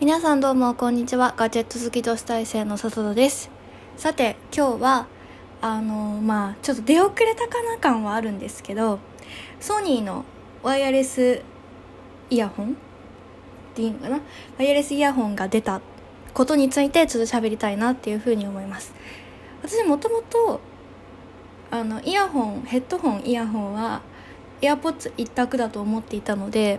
皆さんどうもこんにちは。ガジェット好き女子大生の笹戸です。さて今日はあのまあちょっと出遅れたかな感はあるんですけどソニーのワイヤレスイヤホン？っていいのかな？ワイヤレスイヤホンが出たことについてちょっと喋りたいなっていうふうに思います。私もともとあのイヤホンヘッドホンイヤホンは AirPods 一択だと思っていたので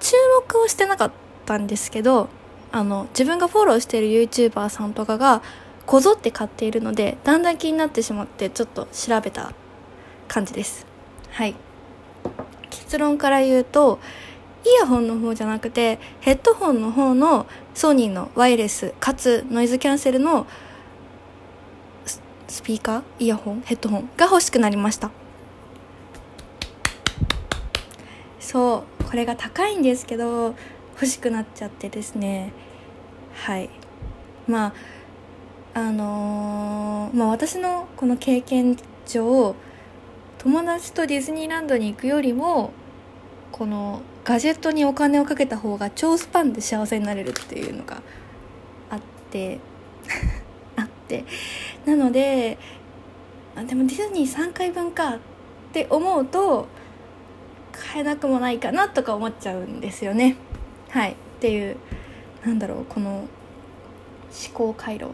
注目をしてなかった。たんですけどあの自分がフォローしている YouTuber さんとかがこぞって買っているのでだんだん気になってしまってちょっと調べた感じです。はい。結論から言うとイヤホンの方じゃなくてヘッドホンの方のソニーのワイヤレスかつノイズキャンセルのスピーカー？イヤホン？ヘッドホン？が欲しくなりました。そうこれが高いんですけど欲しくなっちゃってですね。はい。まああのー、まあ私のこの経験上友達とディズニーランドに行くよりもこのガジェットにお金をかけた方が超スパンで幸せになれるっていうのがあって あって。なのであでもディズニー3回分かって思うと買えなくもないかなとか思っちゃうんですよね。はいっていうなんだろうこの思考回路。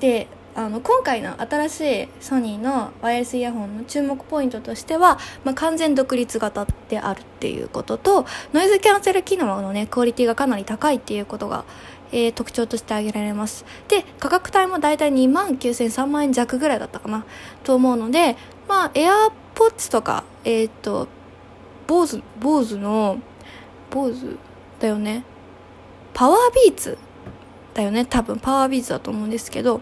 であの今回の新しいソニーのワイヤレスイヤホンの注目ポイントとしては、まあ、完全独立型であるっていうこととノイズキャンセル機能のねクオリティがかなり高いっていうことが、えー、特徴として挙げられます。で価格帯もだいたい2万9000 3万円弱ぐらいだったかなと思うのでまあ AirPods とかえっ、ー、と BOSE BOSE の BOSE だよね。パワービーツだよね。多分パワービーツだと思うんですけど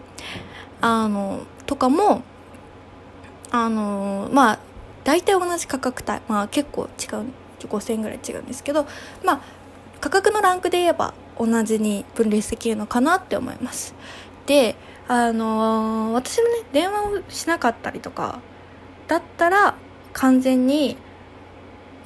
あのとかもあのまあ大体同じ価格帯。まあ結構違う5000円ぐらい違うんですけどまあ価格のランクで言えば同じに分類できるのかなって思います。であの私もね電話をしなかったりとかだったら完全に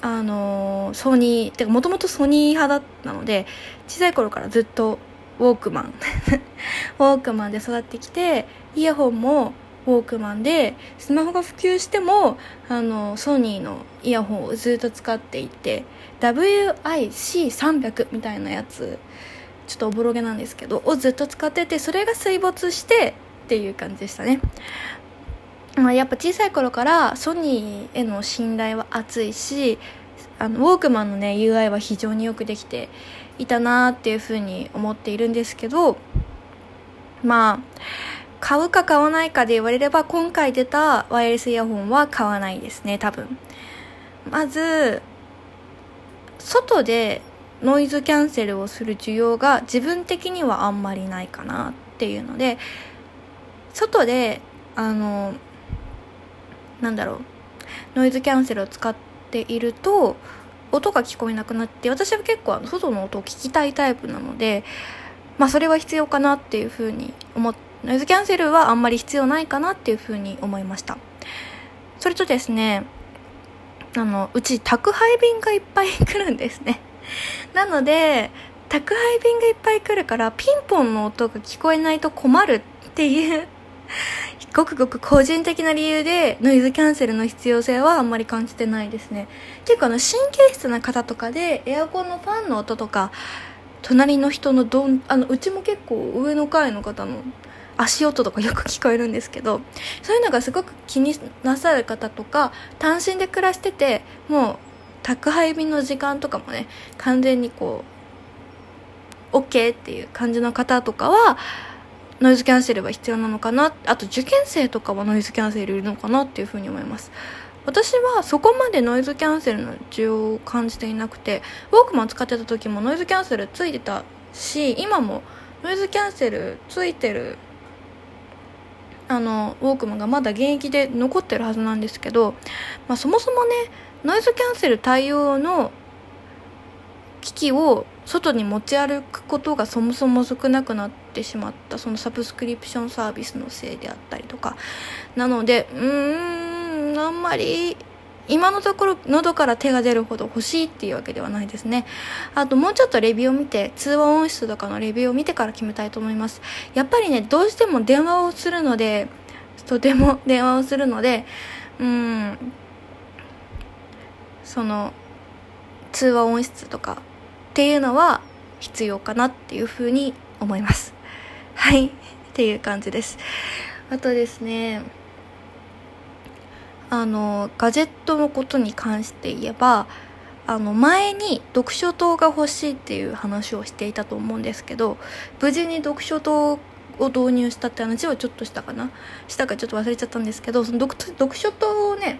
あのソニーてかもともとソニー派だったので小さい頃からずっとウォークマン。ウォークマンで育ってきてイヤホンもウォークマンでスマホが普及してもあのソニーのイヤホンをずっと使っていて WIC300 みたいなやつちょっとおぼろげなんですけどをずっと使っててそれが水没してっていう感じでしたね、やっぱ小さい頃からソニーへの信頼は厚いしあのウォークマンのね UI は非常によくできていたなっていうふうに思っているんですけどまあ買うか買わないかで言われれば今回出たワイヤレスイヤホンは買わないですね多分。まず外でノイズキャンセルをする需要が自分的にはあんまりないかなっていうので外であのなんだろう。ノイズキャンセルを使っていると音が聞こえなくなって私は結構あの外の音を聞きたいタイプなのでまあそれは必要かなっていうふうに思っノイズキャンセルはあんまり必要ないかなっていうふうに思いました。それとですねあのうち宅配便がいっぱい来るんですね。なので宅配便がいっぱい来るからピンポンの音が聞こえないと困るっていうごくごく個人的な理由でノイズキャンセルの必要性はあんまり感じてないですね。結構あの神経質な方とかでエアコンのファンの音とか隣の人のどんあのうちも結構上の階の方の足音とかよく聞こえるんですけどそういうのがすごく気になさる方とか単身で暮らしててもう宅配便の時間とかもね完全にこう OK っていう感じの方とかはノイズキャンセルは必要なのかな？あと受験生とかはノイズキャンセルいるのかなっていうふうに思います。私はそこまでノイズキャンセルの需要を感じていなくてウォークマン使ってた時もノイズキャンセルついてたし今もノイズキャンセルついてるあのウォークマンがまだ現役で残ってるはずなんですけど、まあ、そもそもねノイズキャンセル対応の機器を外に持ち歩くことがそもそも少なくなっててしまったそのサブスクリプションサービスのせいであったりとか。なのでうーんあんまり今のところ喉から手が出るほど欲しいっていうわけではないですね。あともうちょっとレビューを見て通話音質とかのレビューを見てから決めたいと思います。やっぱりねどうしても電話をするのでとても 電話をするのでうんその通話音質とかっていうのは必要かなっていうふうに思います。はい。っていう感じです。あとですねあのガジェットのことに関して言えばあの前に読書灯が欲しいっていう話をしていたと思うんですけど無事に読書灯を導入したって話はちょっとしたかな？したかちょっと忘れちゃったんですけどその読書灯をね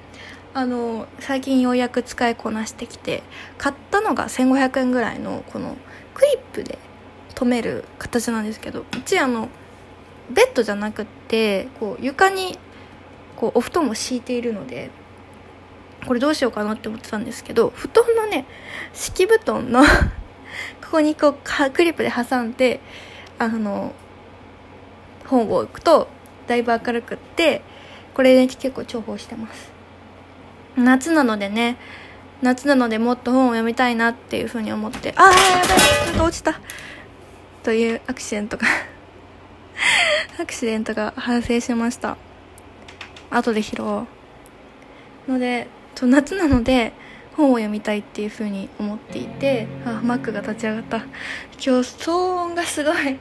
あの最近ようやく使いこなしてきて買ったのが1500円ぐらいのこのクリップで留める形なんですけどうちあのベッドじゃなくってこう床にこうお布団を敷いているのでこれどうしようかなって思ってたんですけど布団のね敷布団の ここにこうクリップで挟んであの本を置くとだいぶ明るくってこれで、ね、結構重宝してます。夏なのでね夏なのでもっと本を読みたいなっていうふうに思ってああやばいなんか落ちた。というアクシデントが アクシデントが発生しました。後で拾おうので夏なので本を読みたいっていうふうに思っていてあマックが立ち上がった。今日騒音がすごい。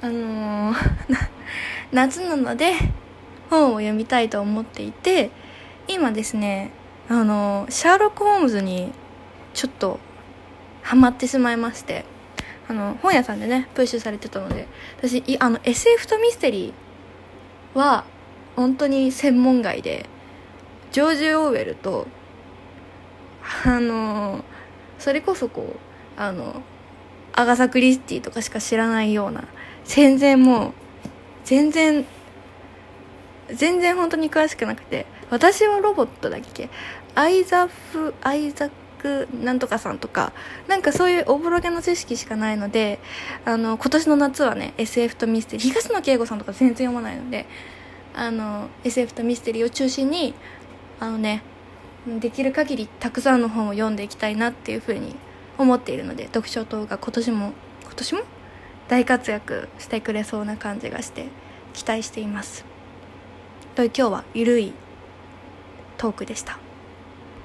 あのー、夏なので本を読みたいと思っていて今ですねあのシャーロック・ホームズにちょっとハマってしまいまして。あの本屋さんでねプッシュされてたので私あの SF とミステリーは本当に専門外でジョージ・オーウェルとあのそれこそこうあのアガサ・クリスティとかしか知らないような全然もう全然全然本当に詳しくなくて私はロボットだっけ？アイザフアイザッなんとかさんとかなんかそういうおぼろげの知識しかないのであの今年の夏はね SF とミステリー東野圭吾さんとか全然読まないのであの SF とミステリーを中心にあのねできる限りたくさんの本を読んでいきたいなっていうふうに思っているので読書等が今年も今年も？大活躍してくれそうな感じがして期待しています。という今日はゆるいトークでした。